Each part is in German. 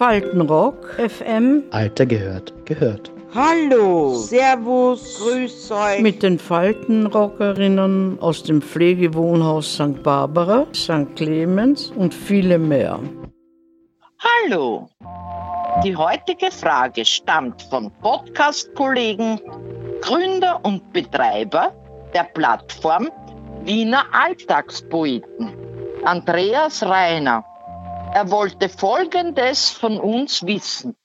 Faltenrock, FM. Alter gehört, gehört. Hallo, Servus, Grüß euch. Mit den Faltenrockerinnen aus dem Pflegewohnhaus St. Barbara, St. Clemens und viele mehr. Hallo. Die heutige Frage stammt vom Podcast-Kollegen, Gründer und Betreiber der Plattform Wiener Alltagspoeten, Andreas Reiner. Er wollte Folgendes von uns wissen.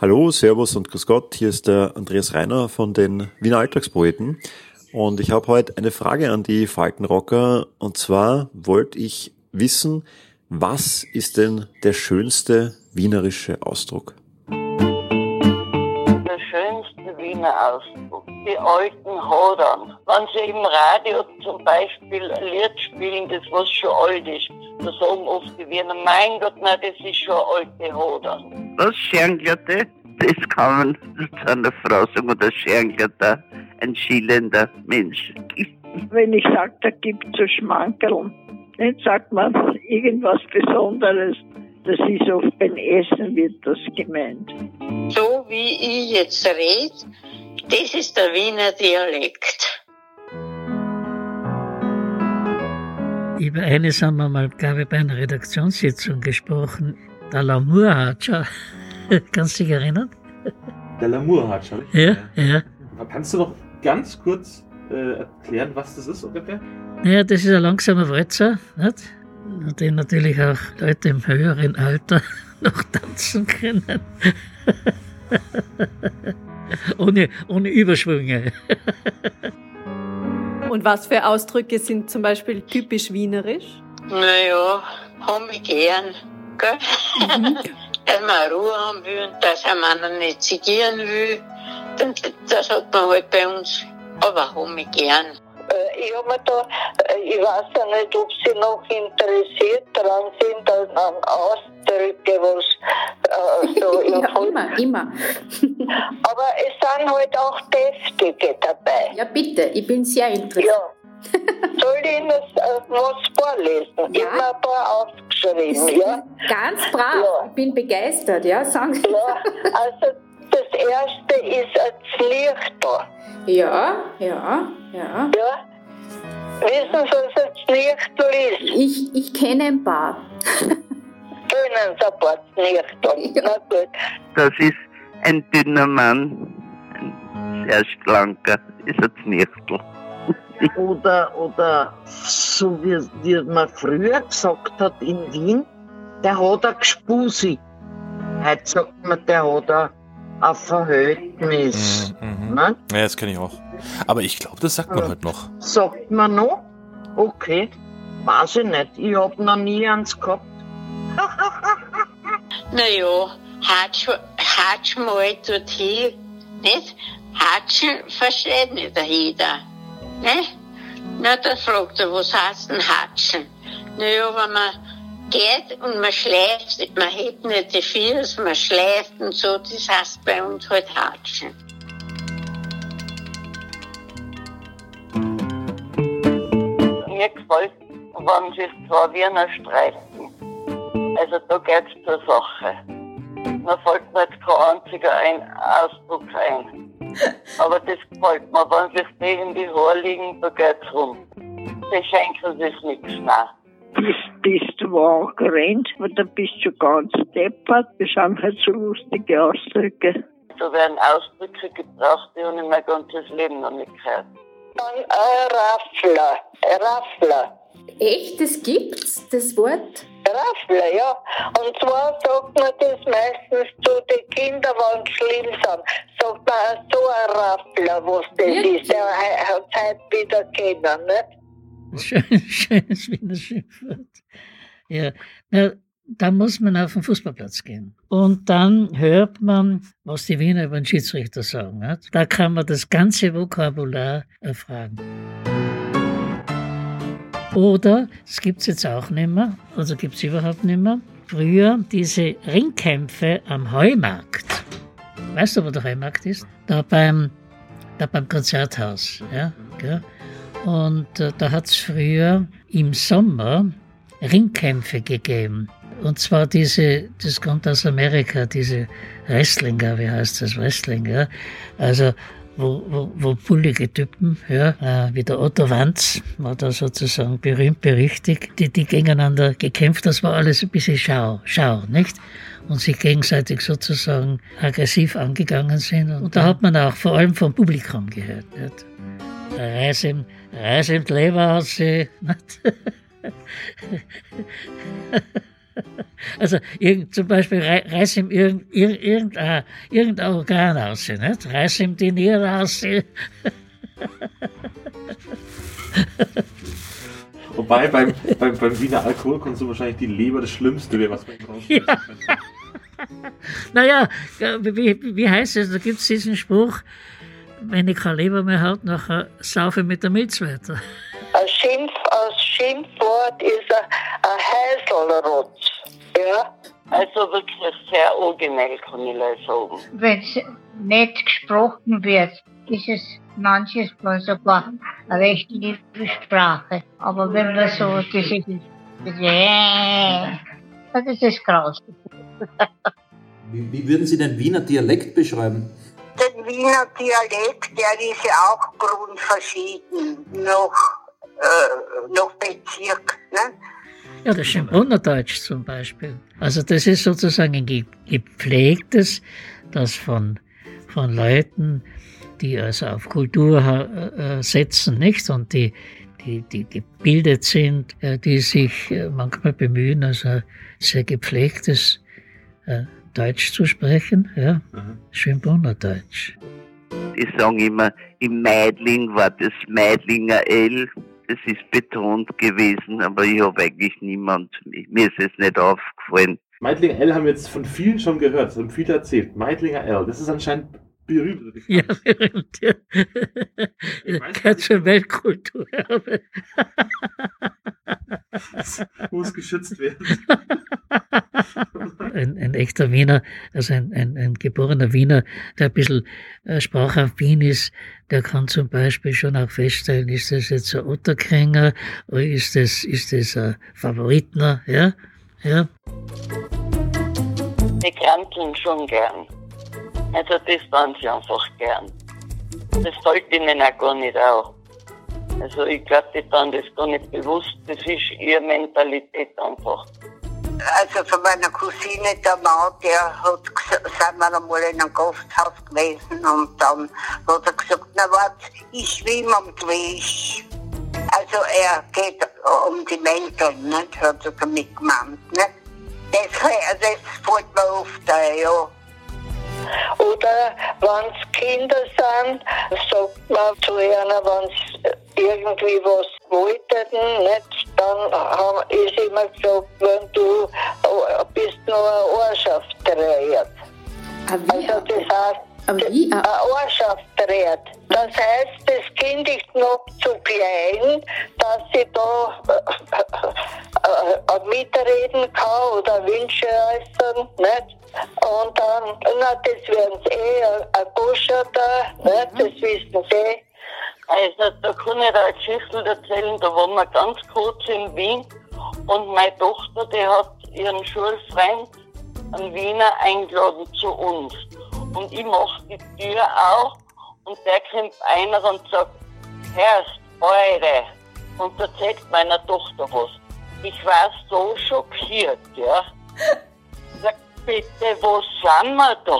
Hallo, Servus und Grüß Gott. Hier ist der Andreas Reiner von den Wiener Alltagspoeten. Und ich habe heute eine Frage an die Faltenrocker. Und zwar wollte ich wissen, was ist denn der schönste wienerische Ausdruck? Wiener Ausdruck. Die alten Hodern. Wenn sie im Radio zum Beispiel ein Lied spielen, das was schon alt ist, da sagen oft die Wiener, mein Gott, nein, das ist schon alte Hodern. Das Schernglatte, das kann man zu einer Frau sagen, oder Schernglatter, ein schielender Mensch. Wenn ich sage, da gibt es so Schmankerl, dann sagt man irgendwas Besonderes. Das ist oft beim Essen wird das gemeint. So wie ich jetzt rede, das ist der Wiener Dialekt. Über eines haben wir mal, glaube ich, bei einer Redaktionssitzung gesprochen. Der Lamour-Hatscher. Kannst du dich erinnern? Der Lamour-Hatscher, Ja, ja. Kannst du noch ganz kurz äh, erklären, was das ist ungefähr? Naja, das ist ein langsamer Walzer, nicht? Den natürlich auch Leute im höheren Alter noch tanzen können. ohne, ohne Überschwünge. Und was für Ausdrücke sind zum Beispiel typisch wienerisch? Naja, haben wir gern, gell? Mhm. dass man Ruhe haben will und dass man nicht zigieren will. Das hat man halt bei uns, aber haben wir gern. Ich habe mir da, ich weiß ja nicht, ob Sie noch interessiert daran sind, an, an Ausdrücke, was äh, so Ja, immer, immer. Aber es sind halt auch deftige dabei. Ja, bitte, ich bin sehr interessiert. Ja. Soll ich Ihnen was vorlesen? Ja. Ich habe ein paar aufgeschrieben, ja? Ganz brav, Ja. ich bin begeistert, ja, sagen Sie. Ja, also das erste ist ein Zlichtel. Ja, ja, ja. Ja? Wissen Sie, was ein Zlichtel ist? Ich, ich kenne ein paar. Können Sie ein paar Zlichtel? Na gut. Das ist ein dünner Mann, ein sehr schlanker, ist ein Znirchtel. Oder, oder so wie, wie man früher gesagt hat in Wien, der hat ein Gspusi. Heute sagt man, der hat ein, ein Verhältnis. Mhm. Ne? Ja, das kenne ich auch. Aber ich glaube, das sagt man Ja. heute noch. Sagt man noch? Okay. Weiß ich nicht. Ich hab noch nie eins gehabt. Naja, hatsch, hatsch mal dorthin, nicht? Hatschen versteht nicht der jeder, ne? Na, da fragt er, was heißt denn Hatschen? Naja, wenn man geht und man schläft, man hebt nicht die Füße, man schläft und so, das heißt bei uns halt Hatschen. Mir gefällt, wenn sich zwei Wiener streiten. Also da geht's zur Sache. Mir fällt mir jetzt kein einziger ein Ausdruck ein. Aber das gefällt mir. Wenn sich die in die Haare liegen, da geht's rum. Die schenken sich nichts mehr. Bist, bist du wo auch gerannt, weil dann bist du ganz deppert. Das sind halt so lustige Ausdrücke. Da werden Ausdrücke gebraucht, die habe ich mein ganzes Leben noch nicht gehört. Ein Raffler. Raffler. Echt, das gibt's, das Wort? Raffler, ja. Und zwar sagt man das meistens zu den Kindern, wenn sie schlimm sind. Sagt man so ein Raffler, was das Wirklich? ist. Der hat es heute wieder kennen, nicht? Schön, schönes Wiener Schimpfwort. Ja, na, da muss man auf den Fußballplatz gehen. Und dann hört man, was die Wiener über den Schiedsrichter sagen. Nicht? Da kann man das ganze Vokabular erfragen. Oder, das gibt es jetzt auch nicht mehr, also gibt es überhaupt nicht mehr, früher diese Ringkämpfe am Heumarkt. Weißt du, wo der Heumarkt ist? Da beim, da beim Konzerthaus. Ja? Und äh, da hat es früher im Sommer Ringkämpfe gegeben. Und zwar diese, das kommt aus Amerika, diese Wrestlinger, wie heißt das, Wrestling, ja? Also, wo, wo, wo bullige Typen, ja, äh, wie der Otto Wanz, war da sozusagen berühmt berichtigt, die, die gegeneinander gekämpft, das war alles ein bisschen Schau, Schau, nicht? Und sich gegenseitig sozusagen aggressiv angegangen sind. Und da hat man auch vor allem vom Publikum gehört, nicht? Reis im, Reis im Leberaussee, nicht? Also irgend, zum Beispiel rei- reiß ihm irgend, irgend, irgendein, irgendein Organ aus, nicht? reiß ihm die Niere aus. Wobei beim, beim, beim Wiener Alkoholkonsum wahrscheinlich die Leber das Schlimmste wäre, was man Ja. Naja, wie, wie heißt es? Da gibt es diesen Spruch, wenn ich keine Leber mehr habe, nachher saufe ich mit der Milz weiter. Schimpfwort ist ein, Häselrotz. Ja? Also wirklich sehr originell, kann ich leider sagen. Wenn es nicht gesprochen wird, ist es manches Mal sogar eine recht liebe Sprache. Aber wenn man so dieses, das ist grausig. Wie, wie würden Sie den Wiener Dialekt beschreiben? Den Wiener Dialekt, der ist ja auch grundverschieden, noch, äh, noch Bezirk. Ne? Ja, das Schönbrunner Deutsch zum Beispiel. Also das ist sozusagen ein ge- gepflegtes, das von, von Leuten, die also auf Kultur äh, äh, setzen, nicht? Und die, die, die gebildet sind, die sich manchmal bemühen, also sehr gepflegtes Deutsch zu sprechen, ja. Schönbrunner Deutsch. Die sagen immer, im Meidling war das Meidlinger L. Das ist betont gewesen, aber ich habe eigentlich niemand, mir ist es nicht aufgefallen. Meidlinger L haben wir jetzt von vielen schon gehört, das haben viele erzählt. Meidlinger L, das ist anscheinend berühmt. oder Ja, berühmt, ja. Zur Weltkulturerbe. Das muss geschützt werden. ein, ein echter Wiener, also ein, ein, ein geborener Wiener, der ein bisschen äh, sprachaffin ist, der kann zum Beispiel schon auch feststellen, ist das jetzt ein Otterkränger oder ist das, ist das ein Favoritner, ja? Ja. Die kranteln schon gern. Also das tun sie einfach gern. Das fällt ihnen auch gar nicht auf. Also ich glaube, die tun das gar nicht bewusst. Das ist ihre Mentalität einfach. Also von meiner Cousine, der Mann, der hat sind wir einmal in einem Gasthaus gewesen und dann hat er gesagt, na wart, ich schwimme am Gleich. Also er geht um die Mäntel, nicht? Hat er damit gemeint, nicht? Das, das fällt mir oft ein, ja. Oder wenn es Kinder sind, sagt man zu ihnen, wenn sie irgendwie was wollten, nicht, dann ist immer gesagt, wenn du äh, bist nur eine Ortschaft dreht. Also das heißt, wie? eine Ortschaft dreht. Das heißt, das Kind ist noch zu klein, dass sie da äh, äh, mitreden kann oder Wünsche äußern, nicht? Und dann, na, das werden sie eh, ein- ein Buscher da, nicht? Das wissen sie. Also, da kann ich eine Geschichte erzählen, da waren wir ganz kurz in Wien und meine Tochter, die hat ihren Schulfreund, einen Wiener, eingeladen zu uns. Und ich mach die Tür auf und der kommt einer und sagt, Herrst, eure. Und erzählt meiner Tochter was. Ich war so schockiert, ja. Sag, bitte, wo sind wir da?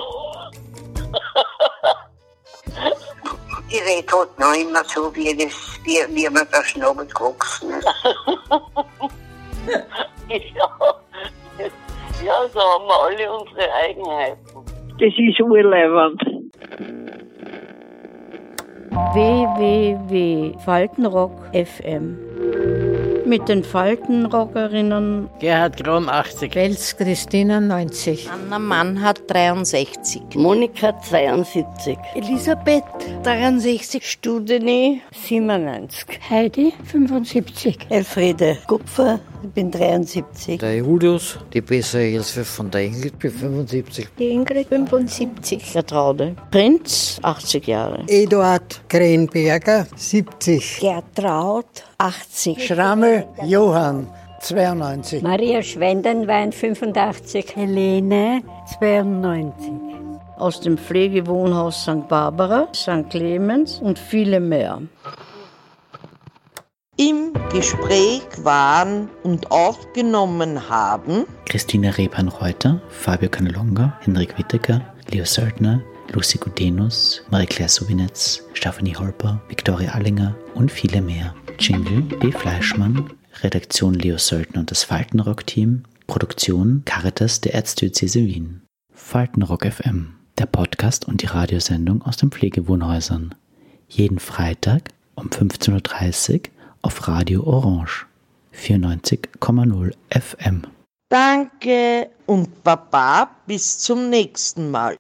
Die rede halt noch immer so, wie, das, wie, wie mir der Schnabel gewachsen ist. ja. ja, so haben wir alle unsere Eigenheiten. Das ist urleibend. www.faltenrock.fm mit den Faltenrockerinnen Gerhard Krom 80. Wels Christina 90. Anna Mannhardt 63. Monika 72. Elisabeth 63. Studeni 97. Heidi 75. Elfriede Kupfer, ich bin 73. Der Julius, die bessere Hilfe von der Ingrid, bin 75. Die Ingrid 75. der Traude. Prinz, 80 Jahre. Eduard Krenberger, 70. Gertraud 80. Schrammel Johann, 92. Maria Schwendenwein 85. Helene 92. Aus dem Pflegewohnhaus St. Barbara, St. Clemens und viele mehr. Im Gespräch waren und aufgenommen haben Christina Repan-Reuter, Fabio Canelonga, Henrik Wittecker, Leo Söldner, Lucy Gudenus, Marie-Claire Subinetz, Stephanie Holper, Viktoria Allinger und viele mehr. Jingle B. Fleischmann, Redaktion Leo Söldner und das Faltenrock-Team, Produktion Caritas der Erzdiözese Wien. Faltenrock FM, der Podcast und die Radiosendung aus den Pflegewohnhäusern. Jeden Freitag um 15.30 Uhr auf Radio Orange 94,0 FM. Danke und Baba bis zum nächsten Mal.